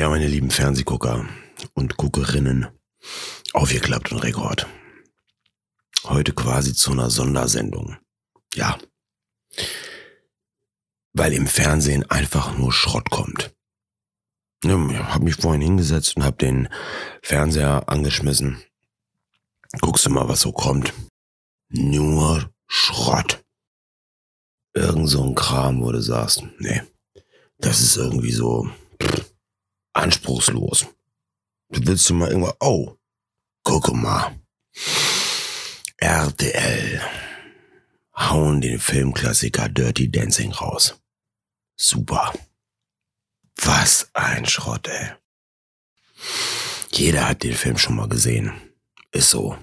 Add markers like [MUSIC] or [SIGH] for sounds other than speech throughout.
Ja, meine lieben Fernsehgucker und Guckerinnen, aufgeklappt und Rekord. Heute quasi zu einer Sondersendung. Ja. Weil im Fernsehen einfach nur Schrott kommt. Ja, hab mich vorhin hingesetzt und hab den Fernseher angeschmissen. Guckst du mal, was so kommt. Nur Schrott. Irgend so ein Kram, wo du sagst, nee, das ist irgendwie so anspruchslos. Du willst du mal irgendwo, oh, guck mal. RTL hauen den Filmklassiker Dirty Dancing raus. Super. Was ein Schrott, ey. Jeder hat den Film schon mal gesehen. Ist so.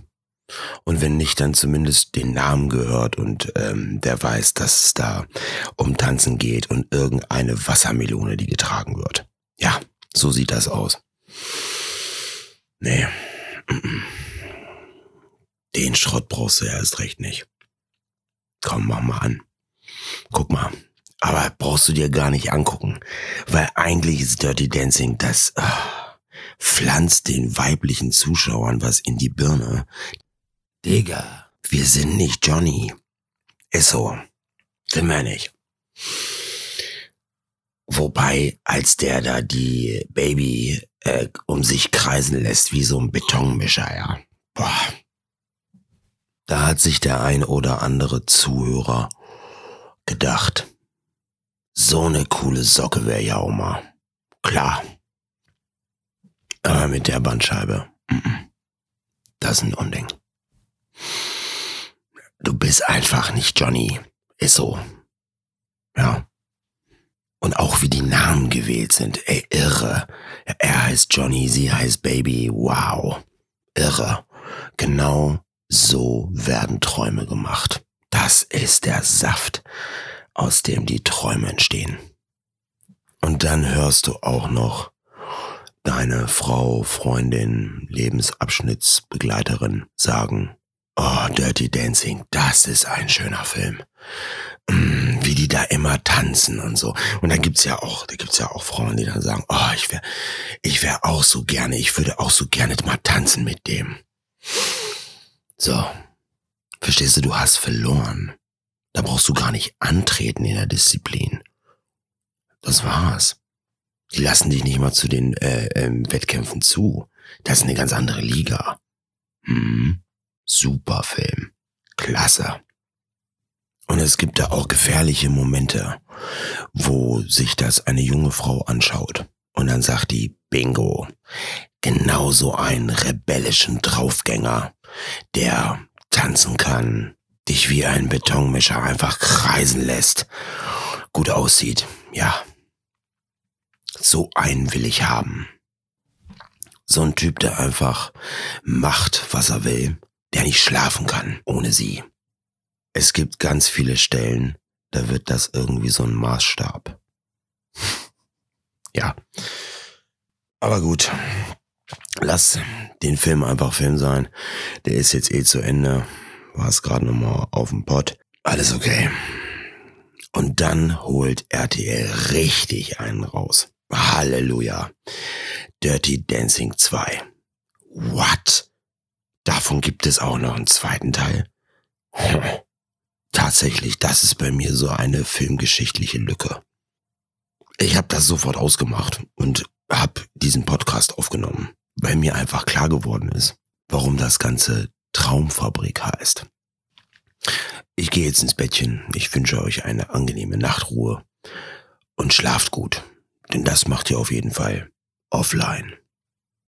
Und wenn nicht, dann zumindest den Namen gehört und ähm, der weiß, dass es da um Tanzen geht und irgendeine Wassermelone, die getragen wird. Ja, so sieht das aus. Nee. Den Schrott brauchst du ja erst recht nicht. Komm, mach mal an. Guck mal. Aber brauchst du dir gar nicht angucken. Weil eigentlich ist Dirty Dancing das äh, pflanzt den weiblichen Zuschauern was in die Birne. Digga, wir sind nicht Johnny. Ist so. Sind wir nicht. Wobei, als der da die Baby äh, um sich kreisen lässt wie so ein Betonmischer, ja. Boah. Da hat sich der ein oder andere Zuhörer gedacht. So ne coole Socke wäre ja auch mal. Klar. Aber mit der Bandscheibe. Das ist ein Unding. Du bist einfach nicht Johnny. Ist so. Ja. Und auch wie die Namen gewählt sind. Ey, irre. Er heißt Johnny, sie heißt Baby. Wow. Irre. Genau so werden Träume gemacht. Das ist der Saft, aus dem die Träume entstehen. Und dann hörst du auch noch deine Frau, Freundin, Lebensabschnittsbegleiterin sagen, oh, Dirty Dancing, das ist ein schöner Film. [CLEARS THROAT] Wie die da immer tanzen und so. Und dann gibt's ja auch, da gibt's ja auch Frauen, die dann sagen, oh, ich wäre, ich wäre auch so gerne, ich würde auch so gerne mal tanzen mit dem. So. Verstehst du, du hast verloren. Da brauchst du gar nicht antreten in der Disziplin. Das war's. Die lassen dich nicht mal zu den äh, ähm, Wettkämpfen zu. Das ist eine ganz andere Liga. Hm. Super Film. Klasse. Und es gibt da auch gefährliche Momente, wo sich das eine junge Frau anschaut. Und dann sagt die, Bingo, genauso einen rebellischen Draufgänger, der tanzen kann, dich wie ein Betonmischer einfach kreisen lässt, gut aussieht, ja. So einen will ich haben. So ein Typ, der einfach macht, was er will, der nicht schlafen kann ohne sie. Es gibt ganz viele Stellen, da wird das irgendwie so ein Maßstab. ja. Aber gut. Lass den Film einfach Film sein. Der ist jetzt eh zu Ende. War es gerade nochmal auf dem Pott. Alles okay. Und dann holt RTL richtig einen raus. Halleluja. Dirty Dancing 2. What? Davon gibt es auch noch einen zweiten Teil? Tatsächlich, das ist bei mir so eine filmgeschichtliche Lücke. Ich habe das sofort ausgemacht und habe diesen Podcast aufgenommen, weil mir einfach klar geworden ist, warum das Ganze Traumfabrik heißt. Ich gehe jetzt ins Bettchen. Ich wünsche euch eine angenehme Nachtruhe und schlaft gut, denn das macht ihr auf jeden Fall offline.